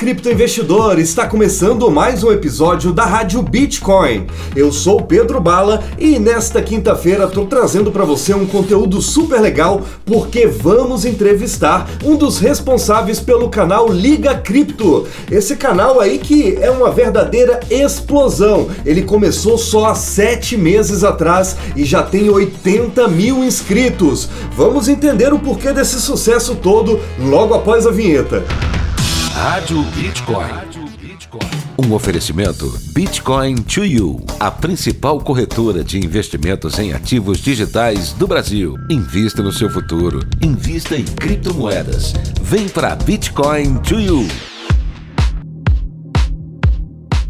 Criptoinvestidor! Está começando mais um episódio da Rádio Bitcoin. Eu sou Pedro Bala e nesta quinta-feira estou trazendo para você um conteúdo super legal porque vamos entrevistar um dos responsáveis pelo canal Liga Cripto. Esse canal aí que é uma verdadeira explosão. Ele começou só há sete meses atrás e já tem 80 mil inscritos. Vamos entender o porquê desse sucesso todo logo após a vinheta. Rádio Bitcoin. Um oferecimento Bitcoin to You, a principal corretora de investimentos em ativos digitais do Brasil. Invista no seu futuro. Invista em criptomoedas. Vem para Bitcoin to You.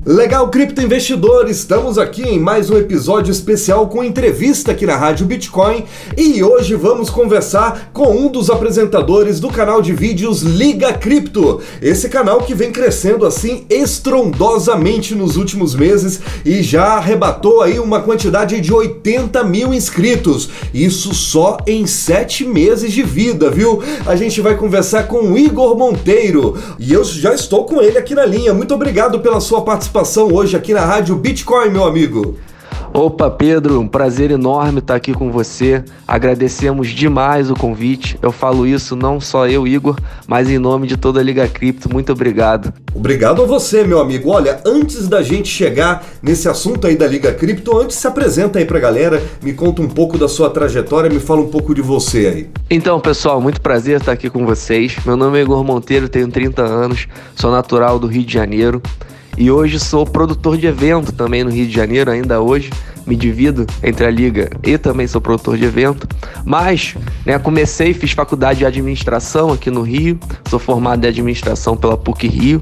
Legal, cripto investidor, estamos aqui em mais um episódio especial com entrevista aqui na Rádio Bitcoin e hoje vamos conversar com um dos apresentadores do canal de vídeos Liga Cripto. Esse canal que vem crescendo assim estrondosamente nos últimos meses e já arrebatou aí uma quantidade de 80 mil inscritos. Isso só em sete meses de vida, viu? A gente vai conversar com o Igor Monteiro e eu já estou com ele aqui na linha. Muito obrigado pela sua participação participação hoje aqui na Rádio Bitcoin, meu amigo. Opa, Pedro, um prazer enorme estar aqui com você. Agradecemos demais o convite. Eu falo isso não só eu, Igor, mas em nome de toda a Liga Cripto. Muito obrigado. Obrigado a você, meu amigo. Olha, antes da gente chegar nesse assunto aí da Liga Cripto, antes se apresenta aí pra galera, me conta um pouco da sua trajetória, me fala um pouco de você aí. Então, pessoal, muito prazer estar aqui com vocês. Meu nome é Igor Monteiro, tenho 30 anos, sou natural do Rio de Janeiro. E hoje sou produtor de evento também no Rio de Janeiro, ainda hoje. Me divido entre a liga e também sou produtor de evento. Mas, né, comecei, fiz faculdade de administração aqui no Rio. Sou formado em administração pela PUC Rio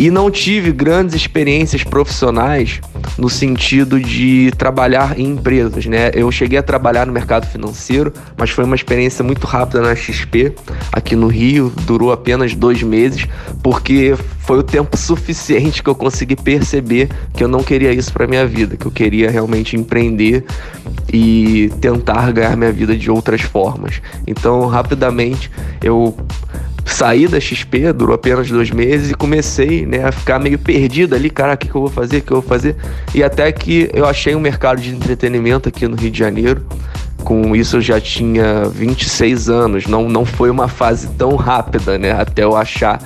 e não tive grandes experiências profissionais no sentido de trabalhar em empresas, né? Eu cheguei a trabalhar no mercado financeiro, mas foi uma experiência muito rápida na XP aqui no Rio, durou apenas dois meses, porque foi o tempo suficiente que eu consegui perceber que eu não queria isso para minha vida, que eu queria realmente empreender e tentar ganhar minha vida de outras formas. Então, rapidamente eu saí da XP, durou apenas dois meses e comecei né, a ficar meio perdido ali, cara, o que, que eu vou fazer, o que eu vou fazer? E até que eu achei um mercado de entretenimento aqui no Rio de Janeiro. Com isso eu já tinha 26 anos, não, não foi uma fase tão rápida, né, até eu achar,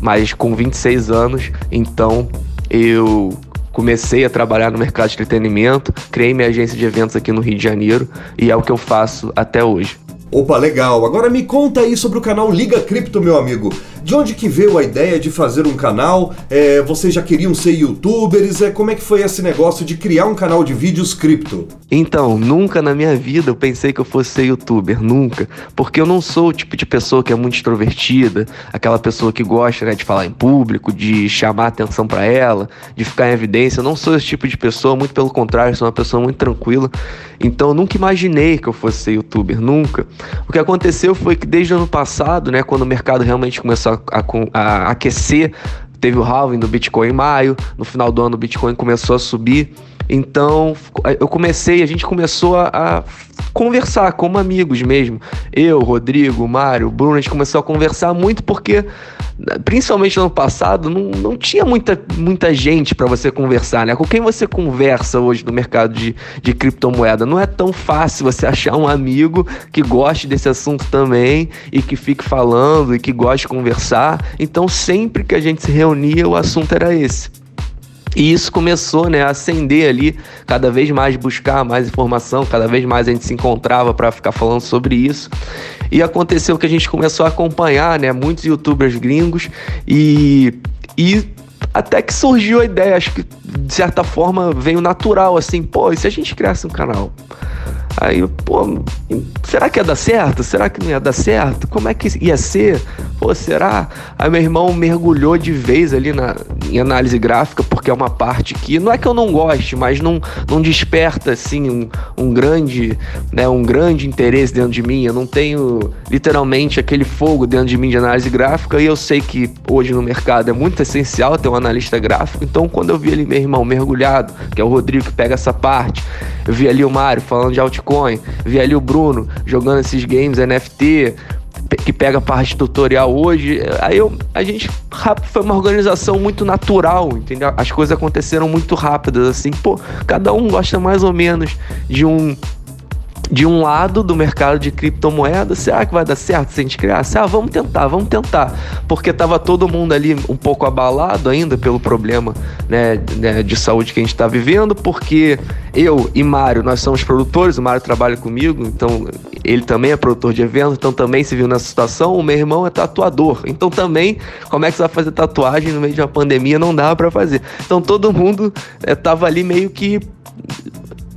mas com 26 anos, então eu comecei a trabalhar no mercado de entretenimento, criei minha agência de eventos aqui no Rio de Janeiro e é o que eu faço até hoje. Opa, legal. Agora me conta aí sobre o canal Liga Cripto, meu amigo. De onde que veio a ideia de fazer um canal? É, vocês já queriam ser youtubers? É, como é que foi esse negócio de criar um canal de vídeos cripto? Então, nunca na minha vida eu pensei que eu fosse ser youtuber, nunca. Porque eu não sou o tipo de pessoa que é muito extrovertida, aquela pessoa que gosta né, de falar em público, de chamar atenção para ela, de ficar em evidência. Eu não sou esse tipo de pessoa, muito pelo contrário, sou uma pessoa muito tranquila. Então, eu nunca imaginei que eu fosse ser youtuber, nunca. O que aconteceu foi que desde o ano passado, né, quando o mercado realmente começou a, a, a aquecer, teve o halving do Bitcoin em maio, no final do ano o Bitcoin começou a subir. Então eu comecei, a gente começou a, a, conversar como amigos mesmo. Eu, Rodrigo, Mário, Bruno, a gente começou a conversar muito porque, principalmente no ano passado, não, não tinha muita, muita gente para você conversar, né? Com quem você conversa hoje no mercado de, de criptomoeda? Não é tão fácil você achar um amigo que goste desse assunto também e que fique falando e que goste de conversar. Então sempre que a gente se reunia, o assunto era esse. E isso começou né, a acender ali, cada vez mais buscar mais informação, cada vez mais a gente se encontrava para ficar falando sobre isso. E aconteceu que a gente começou a acompanhar né, muitos youtubers gringos e, e até que surgiu a ideia, acho que de certa forma veio natural assim, pô, e se a gente criasse um canal? Aí, pô, será que ia dar certo? Será que não ia dar certo? Como é que ia ser? Pô, será? Aí meu irmão mergulhou de vez ali na, em análise gráfica, porque é uma parte que não é que eu não goste, mas não, não desperta assim um, um grande, né, um grande interesse dentro de mim. Eu não tenho literalmente aquele fogo dentro de mim de análise gráfica e eu sei que hoje no mercado é muito essencial ter um analista gráfico. Então, quando eu vi ali meu irmão mergulhado, que é o Rodrigo que pega essa parte, eu vi ali o Mário falando de altcoin, vi ali o Bruno jogando esses games NFT, que pega parte tutorial hoje. Aí eu, a gente foi uma organização muito natural, entendeu? As coisas aconteceram muito rápidas, assim, pô, cada um gosta mais ou menos de um de um lado do mercado de criptomoedas, será que vai dar certo se a gente criasse? Ah, vamos tentar, vamos tentar. Porque tava todo mundo ali um pouco abalado ainda pelo problema né, né de saúde que a gente está vivendo, porque eu e Mário, nós somos produtores, o Mário trabalha comigo, então ele também é produtor de eventos, então também se viu nessa situação. O meu irmão é tatuador, então também, como é que você vai fazer tatuagem no meio de uma pandemia? Não dava para fazer. Então todo mundo é, tava ali meio que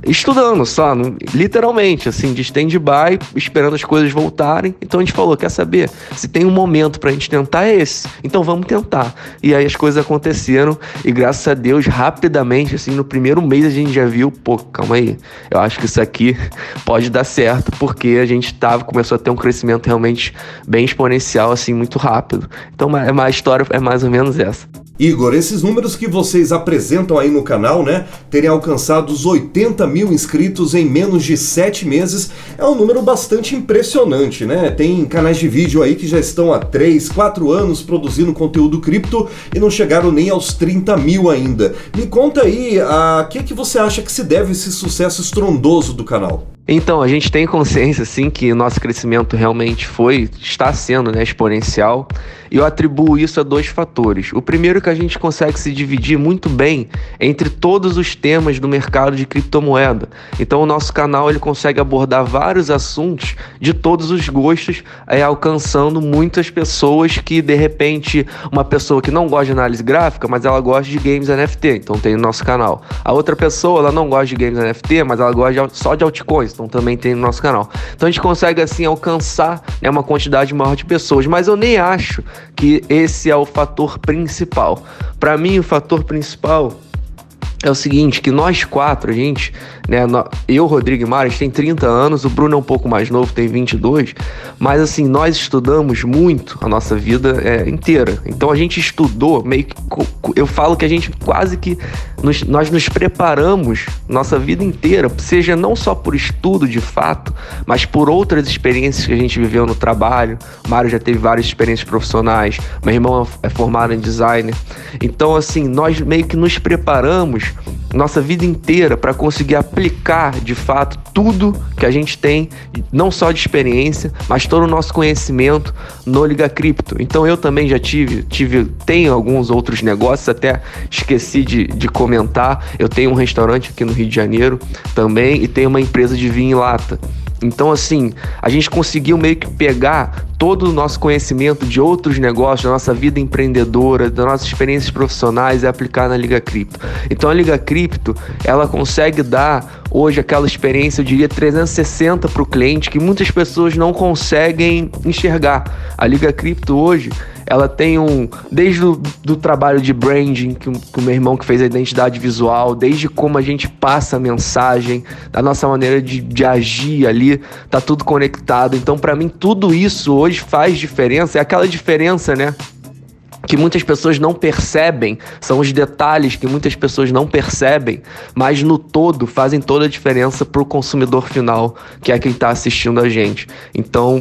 estudando só, literalmente, assim, de stand-by, esperando as coisas voltarem. Então a gente falou: quer saber? Se tem um momento pra gente tentar, é esse. Então vamos tentar. E aí as coisas aconteceram e graças a Deus, rapidamente, assim, no primeiro mês a gente já viu: pô, calma aí, eu acho que isso aqui pode dar certo, porque a gente tava, começou a ter um crescimento realmente bem exponencial, assim, muito rápido. Então a história é mais ou menos essa. Igor, esses números que vocês apresentam aí no canal, né, terem alcançado os 80 mil inscritos em menos de 7 meses, é um número bastante impressionante, né? Tem canais de vídeo aí que já estão há 3, 4 anos produzindo conteúdo cripto e não chegaram nem aos 30 mil ainda. Me conta aí, a que, que você acha que se deve esse sucesso estrondoso do canal? Então, a gente tem consciência, sim, que nosso crescimento realmente foi, está sendo né, exponencial. E eu atribuo isso a dois fatores. O primeiro é que a gente consegue se dividir muito bem entre todos os temas do mercado de criptomoeda. Então, o nosso canal ele consegue abordar vários assuntos de todos os gostos, é, alcançando muitas pessoas que, de repente, uma pessoa que não gosta de análise gráfica, mas ela gosta de games NFT, então tem no nosso canal. A outra pessoa, ela não gosta de games NFT, mas ela gosta de, só de altcoins então também tem no nosso canal. Então a gente consegue assim alcançar né, uma quantidade maior de pessoas, mas eu nem acho que esse é o fator principal. Para mim, o fator principal é o seguinte, que nós quatro, a gente, né, eu, Rodrigo e Mário, a gente tem 30 anos, o Bruno é um pouco mais novo, tem 22, mas assim, nós estudamos muito a nossa vida é, inteira. Então a gente estudou meio que, eu falo que a gente quase que, nos, nós nos preparamos nossa vida inteira, seja não só por estudo de fato, mas por outras experiências que a gente viveu no trabalho. O Mário já teve várias experiências profissionais, meu irmão é formado em designer. Então assim, nós meio que nos preparamos nossa vida inteira para conseguir aplicar de fato tudo que a gente tem, não só de experiência, mas todo o nosso conhecimento no Liga Cripto. Então eu também já tive, tive tenho alguns outros negócios, até esqueci de, de comentar. Eu tenho um restaurante aqui no Rio de Janeiro também e tenho uma empresa de vinho em lata. Então, assim, a gente conseguiu meio que pegar todo o nosso conhecimento de outros negócios, da nossa vida empreendedora, das nossas experiências profissionais e aplicar na Liga Cripto. Então, a Liga Cripto, ela consegue dar hoje aquela experiência, eu diria, 360 para o cliente que muitas pessoas não conseguem enxergar. A Liga Cripto hoje, ela tem um. Desde o do trabalho de branding, que, que o meu irmão que fez a identidade visual, desde como a gente passa a mensagem, da nossa maneira de, de agir ali, tá tudo conectado. Então, para mim, tudo isso hoje faz diferença. É aquela diferença, né? que muitas pessoas não percebem, são os detalhes que muitas pessoas não percebem, mas no todo fazem toda a diferença para o consumidor final, que é quem está assistindo a gente. Então,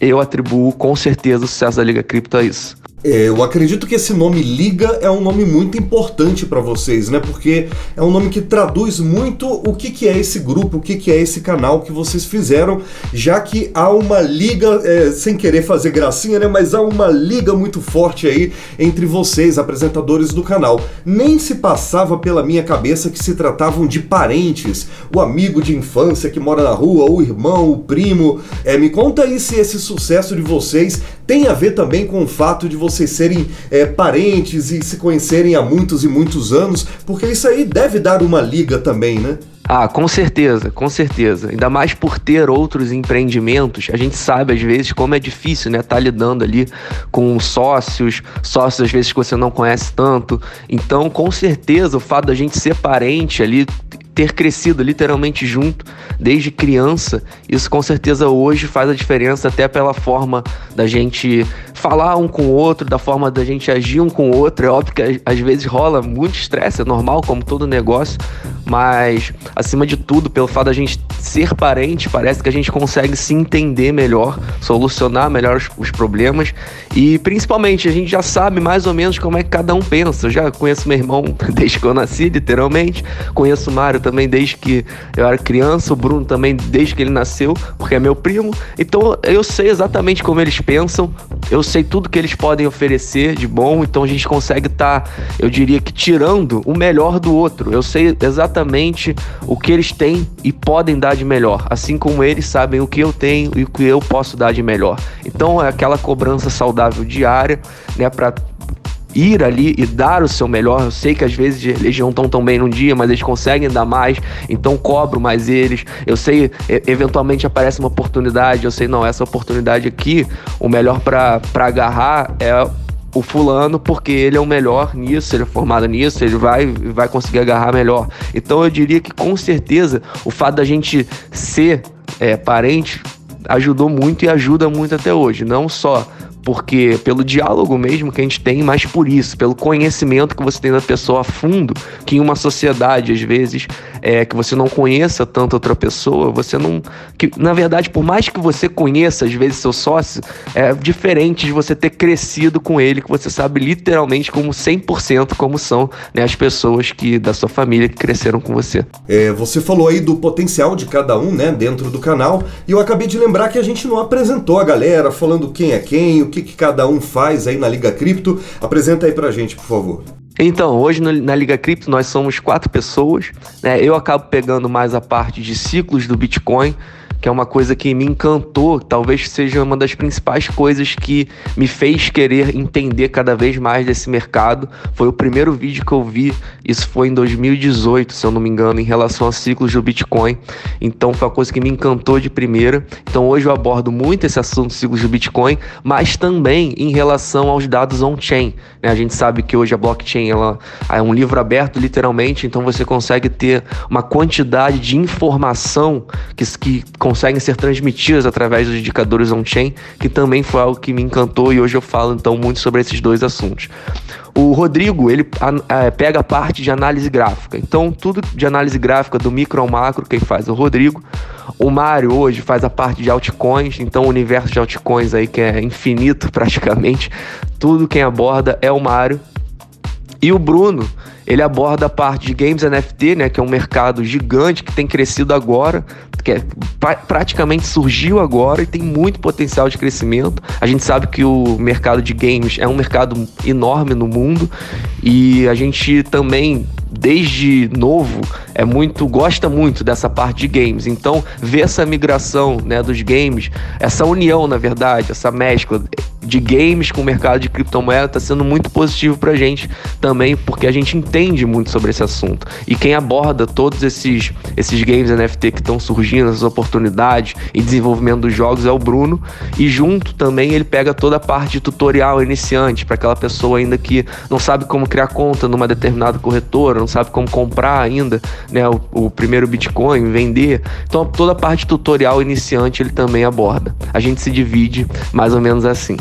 eu atribuo com certeza o sucesso da Liga Cripto a isso. É, eu acredito que esse nome Liga é um nome muito importante para vocês, né? Porque é um nome que traduz muito o que, que é esse grupo, o que, que é esse canal que vocês fizeram, já que há uma liga, é, sem querer fazer gracinha, né? Mas há uma liga muito forte aí entre vocês, apresentadores do canal. Nem se passava pela minha cabeça que se tratavam de parentes, o amigo de infância que mora na rua, o irmão, o primo. É, me conta aí se esse sucesso de vocês tem a ver também com o fato de vocês serem é, parentes e se conhecerem há muitos e muitos anos, porque isso aí deve dar uma liga também, né? Ah, com certeza, com certeza. Ainda mais por ter outros empreendimentos, a gente sabe às vezes como é difícil, né? Tá lidando ali com sócios, sócios às vezes que você não conhece tanto. Então, com certeza, o fato da gente ser parente ali, ter crescido literalmente junto desde criança, isso com certeza hoje faz a diferença até pela forma da gente falar um com o outro, da forma da gente agir um com o outro. É óbvio que às vezes rola muito estresse, é normal, como todo negócio, mas acima de tudo, pelo fato da gente ser parente, parece que a gente consegue se entender melhor, solucionar melhor os, os problemas e principalmente a gente já sabe mais ou menos como é que cada um pensa. Eu já conheço meu irmão desde que eu nasci, literalmente, conheço o Mário também desde que eu era criança, o Bruno também desde que ele nasceu, porque é meu primo. Então eu sei exatamente como eles pensam, eu sei tudo que eles podem oferecer de bom, então a gente consegue estar, tá, eu diria que tirando o melhor do outro. Eu sei exatamente o que eles têm e podem dar de melhor, assim como eles sabem o que eu tenho e o que eu posso dar de melhor. Então é aquela cobrança saudável diária, né, para ir ali e dar o seu melhor. Eu sei que às vezes eles não estão tão bem num dia, mas eles conseguem dar mais, então cobro mais eles. Eu sei, eventualmente aparece uma oportunidade, eu sei, não, essa oportunidade aqui, o melhor para agarrar é o fulano porque ele é o melhor nisso, ele é formado nisso, ele vai, vai conseguir agarrar melhor. Então eu diria que com certeza o fato da gente ser é, parente ajudou muito e ajuda muito até hoje. Não só porque pelo diálogo mesmo que a gente tem, mas por isso, pelo conhecimento que você tem da pessoa a fundo, que em uma sociedade, às vezes, é, que você não conheça tanto outra pessoa, você não. Que, na verdade, por mais que você conheça, às vezes, seu sócio, é diferente de você ter crescido com ele, que você sabe literalmente como 100% como são né, as pessoas que da sua família que cresceram com você. É, você falou aí do potencial de cada um, né, dentro do canal, e eu acabei de lembrar que a gente não apresentou a galera, falando quem é quem, o que, que cada um faz aí na Liga Cripto. Apresenta aí pra gente, por favor. Então, hoje na Liga Cripto nós somos quatro pessoas. Né? Eu acabo pegando mais a parte de ciclos do Bitcoin, que é uma coisa que me encantou, talvez seja uma das principais coisas que me fez querer entender cada vez mais desse mercado. Foi o primeiro vídeo que eu vi, isso foi em 2018, se eu não me engano, em relação a ciclos do Bitcoin. Então foi uma coisa que me encantou de primeira. Então hoje eu abordo muito esse assunto ciclos do Bitcoin, mas também em relação aos dados on-chain. Né? A gente sabe que hoje a blockchain ela é um livro aberto, literalmente, então você consegue ter uma quantidade de informação que, que conseguem ser transmitidas através dos indicadores on-chain, que também foi algo que me encantou e hoje eu falo então muito sobre esses dois assuntos. O Rodrigo, ele a, a, pega a parte de análise gráfica. Então, tudo de análise gráfica do micro ao macro, quem faz é o Rodrigo. O Mário hoje faz a parte de altcoins, então o universo de altcoins aí que é infinito praticamente. Tudo quem aborda é o Mário. E o Bruno, ele aborda a parte de games NFT, né, que é um mercado gigante que tem crescido agora, que é, pra, praticamente surgiu agora e tem muito potencial de crescimento. A gente sabe que o mercado de games é um mercado enorme no mundo e a gente também desde novo é muito gosta muito dessa parte de games. Então, ver essa migração, né, dos games, essa união, na verdade, essa mescla de games com o mercado de criptomoeda está sendo muito positivo para a gente também, porque a gente entende muito sobre esse assunto. E quem aborda todos esses, esses games NFT que estão surgindo, essas oportunidades e desenvolvimento dos jogos é o Bruno. E junto também ele pega toda a parte de tutorial iniciante para aquela pessoa ainda que não sabe como criar conta numa determinada corretora, não sabe como comprar ainda né, o, o primeiro Bitcoin, vender. Então toda a parte tutorial iniciante ele também aborda. A gente se divide mais ou menos assim.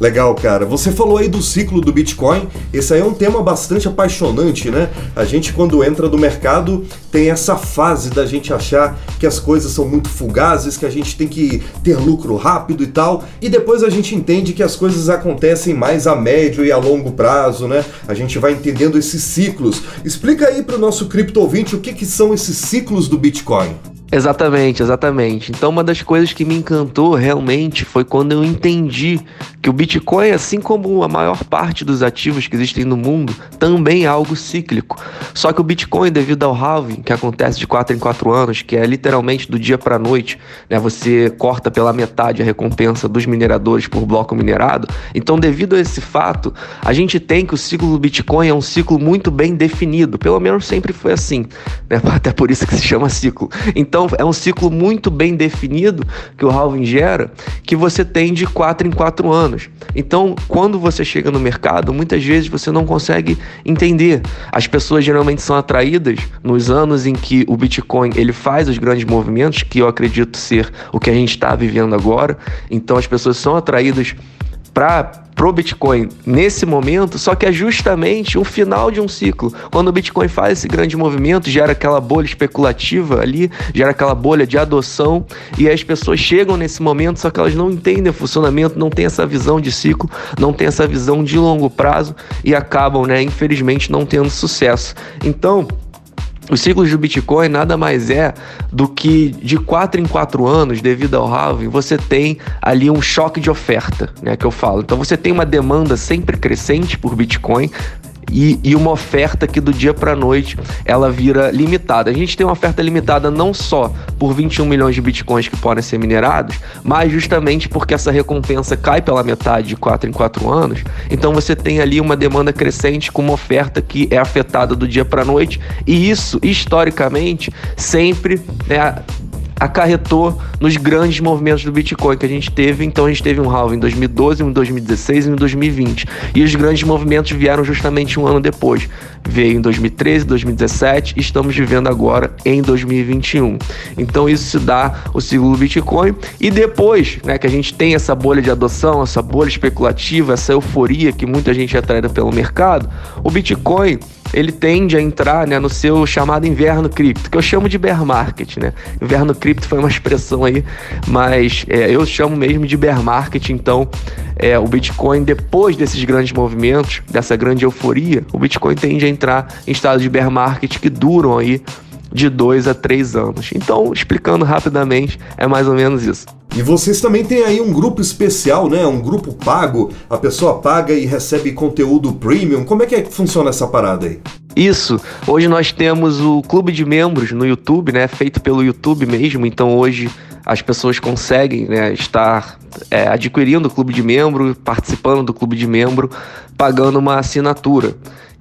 Legal, cara. Você falou aí do ciclo do Bitcoin. Esse aí é um tema bastante apaixonante, né? A gente, quando entra no mercado, tem essa fase da gente achar que as coisas são muito fugazes, que a gente tem que ter lucro rápido e tal. E depois a gente entende que as coisas acontecem mais a médio e a longo prazo, né? A gente vai entendendo esses ciclos. Explica aí para o nosso cripto ouvinte o que, que são esses ciclos do Bitcoin. Exatamente, exatamente. Então, uma das coisas que me encantou realmente foi quando eu entendi que o Bitcoin, assim como a maior parte dos ativos que existem no mundo, também é algo cíclico. Só que o Bitcoin, devido ao halving, que acontece de 4 em 4 anos, que é literalmente do dia para a noite, né, você corta pela metade a recompensa dos mineradores por bloco minerado. Então, devido a esse fato, a gente tem que o ciclo do Bitcoin é um ciclo muito bem definido. Pelo menos sempre foi assim. Né? Até por isso que se chama ciclo. Então, então é um ciclo muito bem definido que o halving gera, que você tem de 4 em 4 anos. Então, quando você chega no mercado, muitas vezes você não consegue entender. As pessoas geralmente são atraídas nos anos em que o Bitcoin ele faz os grandes movimentos, que eu acredito ser o que a gente está vivendo agora. Então, as pessoas são atraídas para pro Bitcoin nesse momento, só que é justamente um final de um ciclo. Quando o Bitcoin faz esse grande movimento, gera aquela bolha especulativa ali, gera aquela bolha de adoção e as pessoas chegam nesse momento, só que elas não entendem o funcionamento, não têm essa visão de ciclo, não têm essa visão de longo prazo e acabam, né, infelizmente, não tendo sucesso. Então, os ciclos do Bitcoin nada mais é do que de 4 em 4 anos, devido ao halving, você tem ali um choque de oferta, né, que eu falo. Então você tem uma demanda sempre crescente por Bitcoin, e, e uma oferta que do dia para noite ela vira limitada. A gente tem uma oferta limitada não só por 21 milhões de bitcoins que podem ser minerados, mas justamente porque essa recompensa cai pela metade de 4 em 4 anos. Então você tem ali uma demanda crescente com uma oferta que é afetada do dia para noite, e isso historicamente sempre né, acarretou nos grandes movimentos do Bitcoin que a gente teve. Então a gente teve um halving em 2012, um em 2016 e um em 2020. E os grandes movimentos vieram justamente um ano depois. Veio em 2013, 2017 e estamos vivendo agora em 2021. Então isso se dá o ciclo do Bitcoin. E depois né, que a gente tem essa bolha de adoção, essa bolha especulativa, essa euforia que muita gente é atraída pelo mercado, o Bitcoin ele tende a entrar né, no seu chamado inverno cripto, que eu chamo de bear market. Né? Inverno cripto foi uma expressão aí, mas é, eu chamo mesmo de bear market. Então, é, o Bitcoin, depois desses grandes movimentos, dessa grande euforia, o Bitcoin tende a entrar em estado de bear market que duram aí de dois a três anos. Então, explicando rapidamente, é mais ou menos isso. E vocês também têm aí um grupo especial, né? Um grupo pago. A pessoa paga e recebe conteúdo premium. Como é que, é que funciona essa parada aí? Isso. Hoje nós temos o clube de membros no YouTube, né? Feito pelo YouTube mesmo. Então hoje as pessoas conseguem né, estar é, adquirindo o clube de membro, participando do clube de membro, pagando uma assinatura.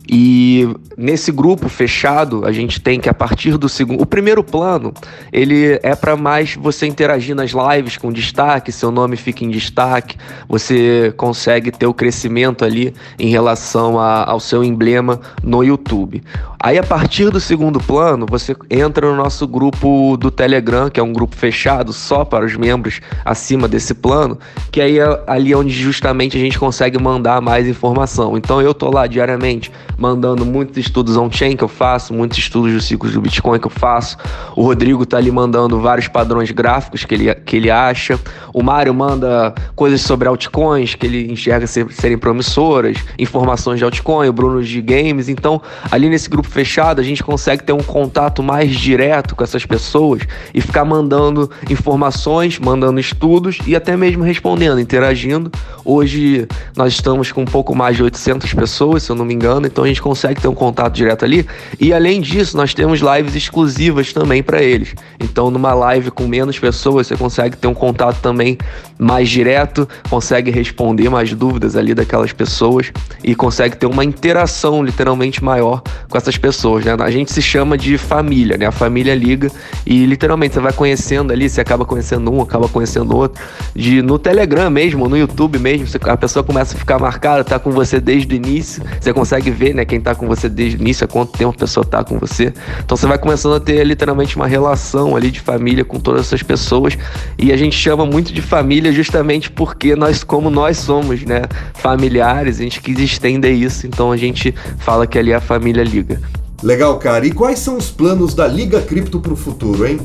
E nesse grupo fechado, a gente tem que a partir do segundo, o primeiro plano, ele é para mais você interagir nas lives com destaque, seu nome fica em destaque, você consegue ter o crescimento ali em relação a, ao seu emblema no YouTube. Aí a partir do segundo plano, você entra no nosso grupo do Telegram, que é um grupo fechado só para os membros acima desse plano, que aí é ali onde justamente a gente consegue mandar mais informação. Então eu tô lá diariamente mandando muitos estudos on-chain que eu faço, muitos estudos dos ciclos do Bitcoin que eu faço. O Rodrigo tá ali mandando vários padrões gráficos que ele, que ele acha. O Mário manda coisas sobre altcoins que ele enxerga ser, serem promissoras, informações de altcoin, o Bruno de games. Então, ali nesse grupo fechado, a gente consegue ter um contato mais direto com essas pessoas e ficar mandando informações, mandando estudos e até mesmo respondendo, interagindo. Hoje nós estamos com um pouco mais de 800 pessoas, se eu não me engano, então gente consegue ter um contato direto ali. E além disso, nós temos lives exclusivas também para eles. Então, numa live com menos pessoas, você consegue ter um contato também mais direto, consegue responder mais dúvidas ali daquelas pessoas e consegue ter uma interação literalmente maior com essas pessoas, né? A gente se chama de família, né? A família liga e literalmente você vai conhecendo ali, você acaba conhecendo um, acaba conhecendo outro. De no Telegram mesmo, no YouTube mesmo, a pessoa começa a ficar marcada, tá com você desde o início, você consegue ver, né, quem tá com você desde o início, há quanto tempo a pessoa tá com você. Então você vai começando a ter literalmente uma relação ali de família com todas essas pessoas e a gente chama muito de família justamente porque nós, como nós somos, né, familiares, a gente quis estender isso, então a gente fala que ali é a família liga. Legal, cara. E quais são os planos da Liga Cripto o futuro, hein?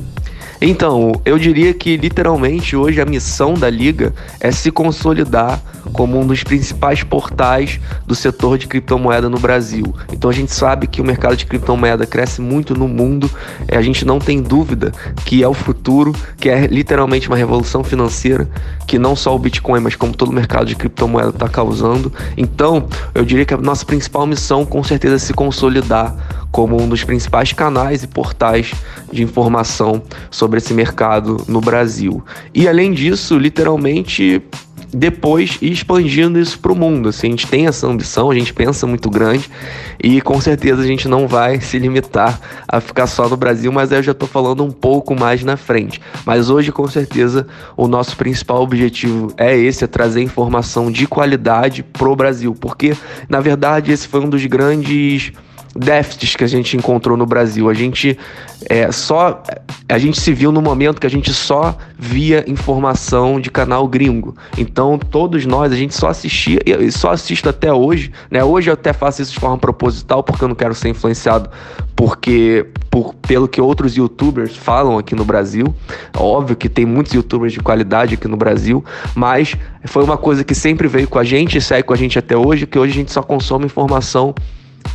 Então, eu diria que literalmente hoje a missão da liga é se consolidar como um dos principais portais do setor de criptomoeda no Brasil. Então a gente sabe que o mercado de criptomoeda cresce muito no mundo, a gente não tem dúvida que é o futuro, que é literalmente uma revolução financeira, que não só o Bitcoin, mas como todo o mercado de criptomoeda está causando. Então, eu diria que a nossa principal missão com certeza é se consolidar como um dos principais canais e portais de informação sobre esse mercado no Brasil. E além disso, literalmente depois ir expandindo isso para o mundo. Assim, a gente tem essa ambição, a gente pensa muito grande e com certeza a gente não vai se limitar a ficar só no Brasil, mas eu já estou falando um pouco mais na frente. Mas hoje, com certeza, o nosso principal objetivo é esse, é trazer informação de qualidade para o Brasil, porque na verdade esse foi um dos grandes déficits que a gente encontrou no Brasil. A gente é, só a gente se viu no momento que a gente só via informação de canal gringo. Então todos nós a gente só assistia e só assisto até hoje, né? Hoje eu até faço isso de forma proposital porque eu não quero ser influenciado porque por, pelo que outros youtubers falam aqui no Brasil. Óbvio que tem muitos youtubers de qualidade aqui no Brasil, mas foi uma coisa que sempre veio com a gente segue com a gente até hoje, que hoje a gente só consome informação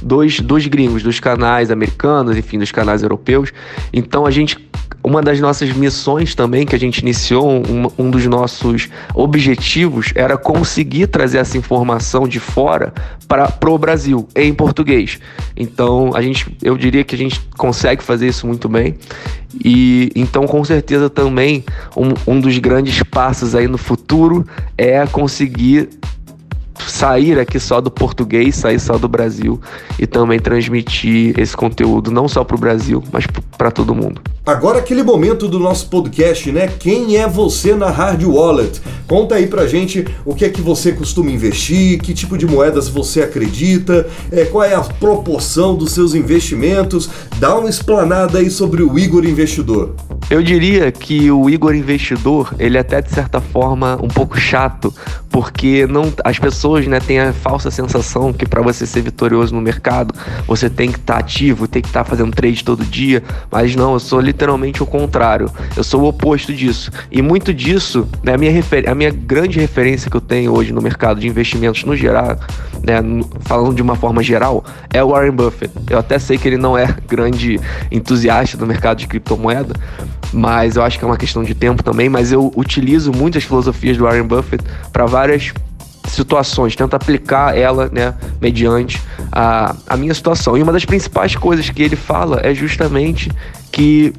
dos, dos gringos, dos canais americanos, enfim, dos canais europeus. Então a gente uma das nossas missões também que a gente iniciou, um, um, dos nossos objetivos era conseguir trazer essa informação de fora para o Brasil em português. Então a gente, eu diria que a gente consegue fazer isso muito bem. E então com certeza também um, um dos grandes passos aí no futuro é conseguir sair aqui só do português, sair só do Brasil e também transmitir esse conteúdo não só para o Brasil, mas para todo mundo. Agora aquele momento do nosso podcast, né? Quem é você na Hard Wallet? Conta aí pra gente o que é que você costuma investir, que tipo de moedas você acredita, é, qual é a proporção dos seus investimentos. Dá uma explanada aí sobre o Igor Investidor. Eu diria que o Igor Investidor, ele é até de certa forma um pouco chato, porque não as pessoas, né, têm a falsa sensação que para você ser vitorioso no mercado, você tem que estar tá ativo, tem que estar tá fazendo trade todo dia, mas não, eu sou literalmente o contrário. Eu sou o oposto disso. E muito disso, né, a minha refer a minha grande referência que eu tenho hoje no mercado de investimentos no geral, né, falando de uma forma geral, é o Warren Buffett. Eu até sei que ele não é grande entusiasta do mercado de criptomoeda, mas eu acho que é uma questão de tempo também. Mas eu utilizo muitas filosofias do Warren Buffett para várias situações, tento aplicar ela, né, mediante a, a minha situação. E uma das principais coisas que ele fala é justamente que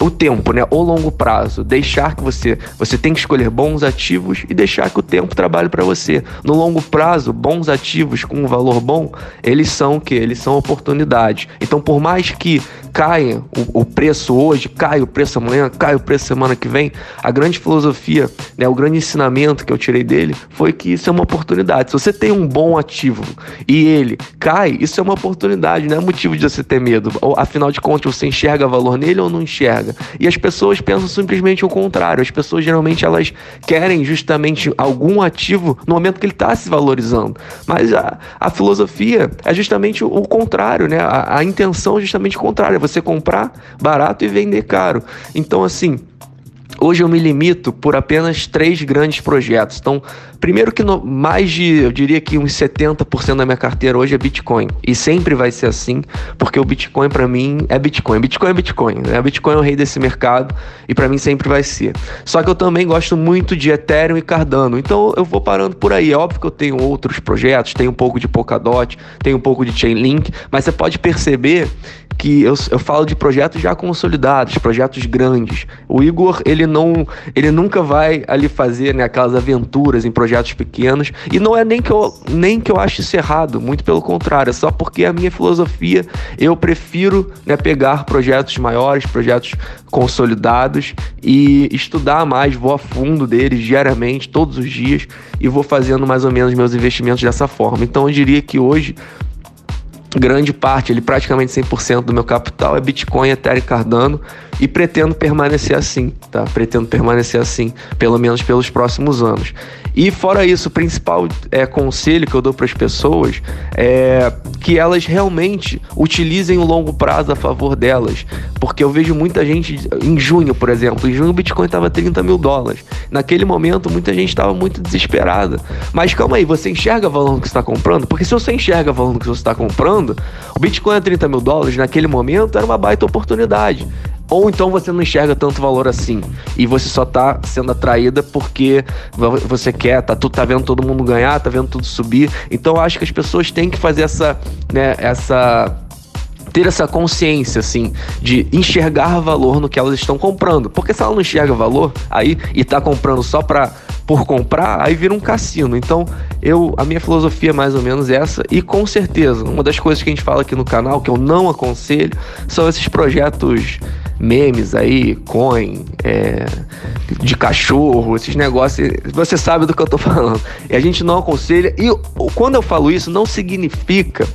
o tempo, né? O longo prazo. Deixar que você. Você tem que escolher bons ativos e deixar que o tempo trabalhe para você. No longo prazo, bons ativos com um valor bom, eles são o quê? Eles são oportunidades. Então, por mais que caia o, o, preço hoje, cai o preço amanhã, cai o preço semana que vem, a grande filosofia, né, o grande ensinamento que eu tirei dele foi que isso é uma oportunidade. Se você tem um bom ativo e ele cai, isso é uma oportunidade, não é motivo de você ter medo. Afinal de contas, você enxerga valor nele ou não enxerga? E as pessoas pensam simplesmente o contrário. As pessoas geralmente elas querem justamente algum ativo no momento que ele está se valorizando. Mas a, a filosofia é justamente o, contrário, né? A, a intenção é justamente o contrário você comprar barato e vender caro. Então, assim, Hoje eu me limito por apenas três grandes projetos. Então, primeiro que no, mais de, eu diria que uns 70% da minha carteira hoje é Bitcoin. E sempre vai ser assim, porque o Bitcoin para mim é Bitcoin. Bitcoin é Bitcoin. Né? Bitcoin é o rei desse mercado e para mim sempre vai ser. Só que eu também gosto muito de Ethereum e Cardano. Então eu vou parando por aí. É óbvio que eu tenho outros projetos, tenho um pouco de Polkadot, tenho um pouco de Chainlink, mas você pode perceber que eu, eu falo de projetos já consolidados, projetos grandes. O Igor, ele não, ele nunca vai ali fazer né, aquelas aventuras em projetos pequenos, e não é nem que eu, nem que eu ache isso errado, muito pelo contrário, é só porque a minha filosofia, eu prefiro né, pegar projetos maiores, projetos consolidados e estudar mais, vou a fundo deles diariamente, todos os dias, e vou fazendo mais ou menos meus investimentos dessa forma. Então eu diria que hoje grande parte, ele praticamente 100% do meu capital é Bitcoin, Ethereum e Cardano e pretendo permanecer assim, tá? Pretendo permanecer assim, pelo menos pelos próximos anos. E fora isso, o principal é, conselho que eu dou para as pessoas é que elas realmente utilizem o longo prazo a favor delas. Porque eu vejo muita gente, em junho, por exemplo, em junho o Bitcoin estava 30 mil dólares. Naquele momento, muita gente estava muito desesperada. Mas calma aí, você enxerga valor no que está comprando? Porque se você enxerga valor no que você está comprando, o Bitcoin a 30 mil dólares naquele momento era uma baita oportunidade. Ou então você não enxerga tanto valor assim. E você só tá sendo atraída porque você quer, tá, tu tá vendo todo mundo ganhar, tá vendo tudo subir. Então eu acho que as pessoas têm que fazer essa, né, essa ter essa consciência, assim, de enxergar valor no que elas estão comprando. Porque se ela não enxerga valor aí e tá comprando só pra, por comprar, aí vira um cassino. Então, eu a minha filosofia é mais ou menos essa. E com certeza, uma das coisas que a gente fala aqui no canal, que eu não aconselho, são esses projetos memes aí, coin, é, de cachorro, esses negócios. Você sabe do que eu tô falando. E a gente não aconselha. E quando eu falo isso, não significa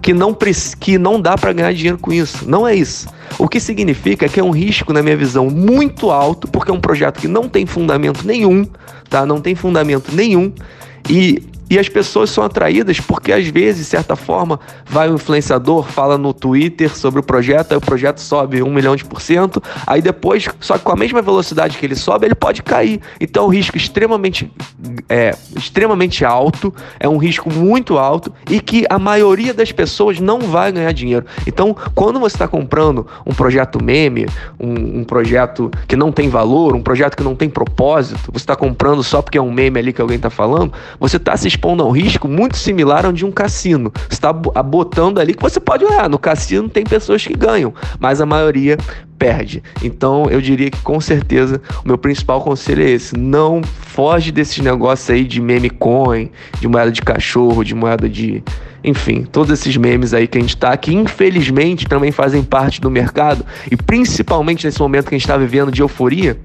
que não, que não dá para ganhar dinheiro com isso. Não é isso. O que significa que é um risco, na minha visão, muito alto, porque é um projeto que não tem fundamento nenhum, tá? Não tem fundamento nenhum. E e as pessoas são atraídas porque, às vezes, de certa forma, vai um influenciador, fala no Twitter sobre o projeto, aí o projeto sobe um milhão de por cento, aí depois, só que com a mesma velocidade que ele sobe, ele pode cair. Então é um risco extremamente, é, extremamente alto, é um risco muito alto e que a maioria das pessoas não vai ganhar dinheiro. Então, quando você está comprando um projeto meme, um, um projeto que não tem valor, um projeto que não tem propósito, você está comprando só porque é um meme ali que alguém está falando, você está se expondo a um risco muito similar ao de um cassino. Você está botando ali que você pode olhar. No cassino tem pessoas que ganham, mas a maioria perde. Então eu diria que com certeza o meu principal conselho é esse: não foge desses negócios aí de meme coin, de moeda de cachorro, de moeda de. Enfim, todos esses memes aí que a gente tá, que infelizmente também fazem parte do mercado, e principalmente nesse momento que a gente está vivendo de euforia,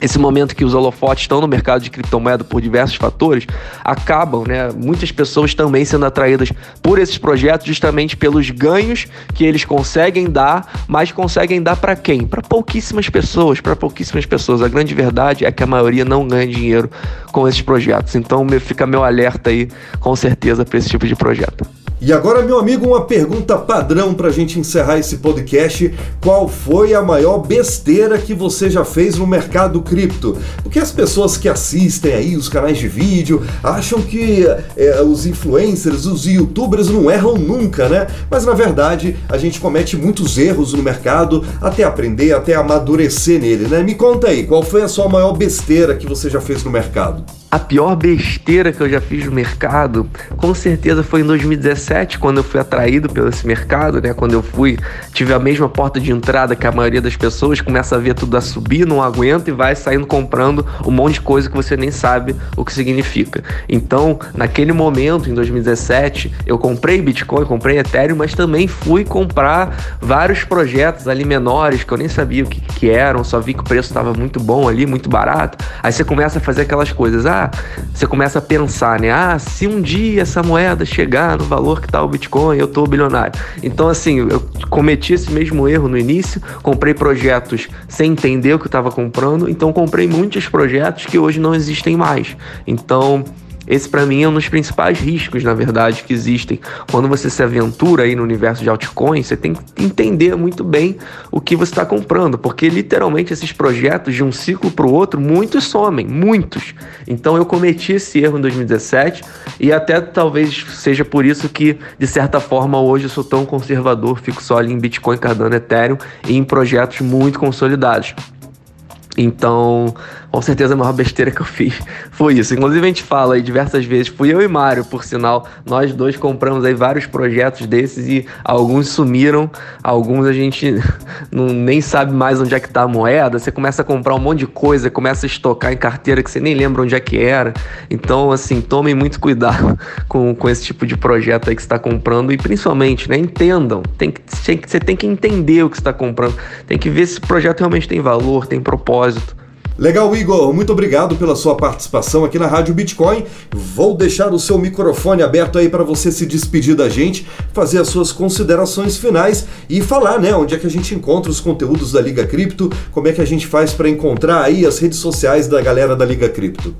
esse momento que os holofotes estão no mercado de criptomoeda por diversos fatores, acabam, né, muitas pessoas também sendo atraídas por esses projetos justamente pelos ganhos que eles conseguem dar, mas conseguem dar para quem? Para pouquíssimas pessoas, para pouquíssimas pessoas. A grande verdade é que a maioria não ganha dinheiro com esses projetos. Então fica meu alerta aí, com certeza, para esse tipo de projeto. E agora, meu amigo, uma pergunta padrão para a gente encerrar esse podcast. Qual foi a maior besteira que você já fez no mercado cripto? Porque as pessoas que assistem aí os canais de vídeo acham que é, os influencers, os youtubers não erram nunca, né? Mas na verdade a gente comete muitos erros no mercado até aprender, até amadurecer nele, né? Me conta aí, qual foi a sua maior besteira que você já fez no mercado? A pior besteira que eu já fiz no mercado, com certeza foi em 2017, quando eu fui atraído pelo esse mercado, né? Quando eu fui, tive a mesma porta de entrada que a maioria das pessoas, começa a ver tudo a subir, não aguenta e vai saindo comprando um monte de coisa que você nem sabe o que significa. Então, naquele momento, em 2017, eu comprei Bitcoin, comprei Ethereum, mas também fui comprar vários projetos ali menores que eu nem sabia o que, que eram, só vi que o preço estava muito bom ali, muito barato. Aí você começa a fazer aquelas coisas, ah, você começa a pensar, né? Ah, se um dia essa moeda chegar no valor que tá o Bitcoin, eu tô bilionário. Então, assim, eu cometi esse mesmo erro no início, comprei projetos sem entender o que eu estava comprando, então comprei muitos projetos que hoje não existem mais. Então, esse para mim é um dos principais riscos, na verdade, que existem. Quando você se aventura aí no universo de altcoins, você tem que entender muito bem o que você está comprando, porque literalmente esses projetos de um ciclo para o outro, muitos somem, muitos. Então eu cometi esse erro em 2017 e até talvez seja por isso que, de certa forma, hoje eu sou tão conservador, fico só ali em Bitcoin, Cardano, Ethereum e em projetos muito consolidados. Então, com certeza a maior besteira que eu fiz foi isso. Inclusive a gente fala aí diversas vezes, fui eu e Mário, por sinal, nós dois compramos aí vários projetos desses e alguns sumiram, alguns a gente não, nem sabe mais onde é que tá a moeda, você começa a comprar um monte de coisa, começa a estocar em carteira que você nem lembra onde é que era. Então, assim, tomem muito cuidado com, com esse tipo de projeto aí que você está comprando e principalmente, né, entendam, tem que, tem, você tem que entender o que está comprando, tem que ver se o projeto realmente tem valor, tem propósito. Legal, Igor. Muito obrigado pela sua participação aqui na Rádio Bitcoin. Vou deixar o seu microfone aberto aí para você se despedir da gente, fazer as suas considerações finais e falar, né, onde é que a gente encontra os conteúdos da Liga Cripto, como é que a gente faz para encontrar aí as redes sociais da galera da Liga Cripto.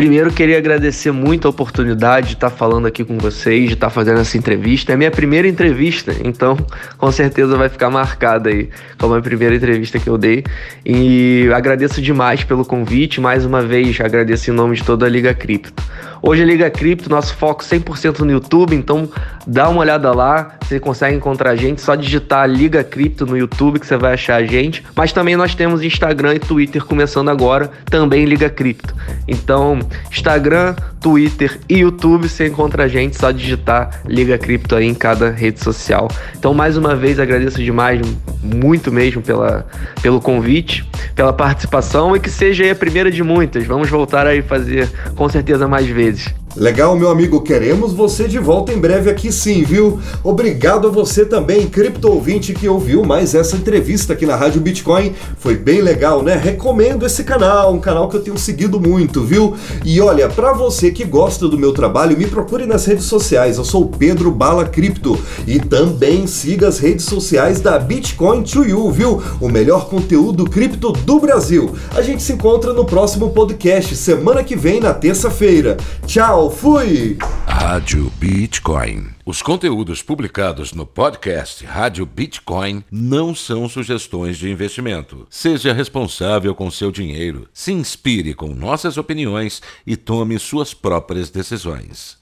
Primeiro, queria agradecer muito a oportunidade de estar falando aqui com vocês, de estar fazendo essa entrevista. É minha primeira entrevista, então com certeza vai ficar marcada aí como a primeira entrevista que eu dei. E agradeço demais pelo convite. Mais uma vez, agradeço em nome de toda a Liga Cripto. Hoje a Liga Cripto, nosso foco 100% no YouTube, então dá uma olhada lá, você consegue encontrar a gente, só digitar Liga Cripto no YouTube que você vai achar a gente. Mas também nós temos Instagram e Twitter começando agora, também Liga Cripto. Então, Instagram, Twitter e YouTube você encontra a gente, só digitar Liga Cripto aí em cada rede social. Então, mais uma vez agradeço demais, muito mesmo pela, pelo convite, pela participação e que seja a primeira de muitas. Vamos voltar aí fazer com certeza mais vezes vezes. Legal, meu amigo, queremos você de volta em breve aqui sim, viu? Obrigado a você também, cripto ouvinte, que ouviu mais essa entrevista aqui na Rádio Bitcoin. Foi bem legal, né? Recomendo esse canal, um canal que eu tenho seguido muito, viu? E olha, para você que gosta do meu trabalho, me procure nas redes sociais. Eu sou Pedro Bala Cripto e também siga as redes sociais da Bitcoin to You, viu? O melhor conteúdo cripto do Brasil. A gente se encontra no próximo podcast semana que vem na terça-feira. Tchau! Tchau, fui! Rádio Bitcoin. Os conteúdos publicados no podcast Rádio Bitcoin não são sugestões de investimento. Seja responsável com seu dinheiro, se inspire com nossas opiniões e tome suas próprias decisões.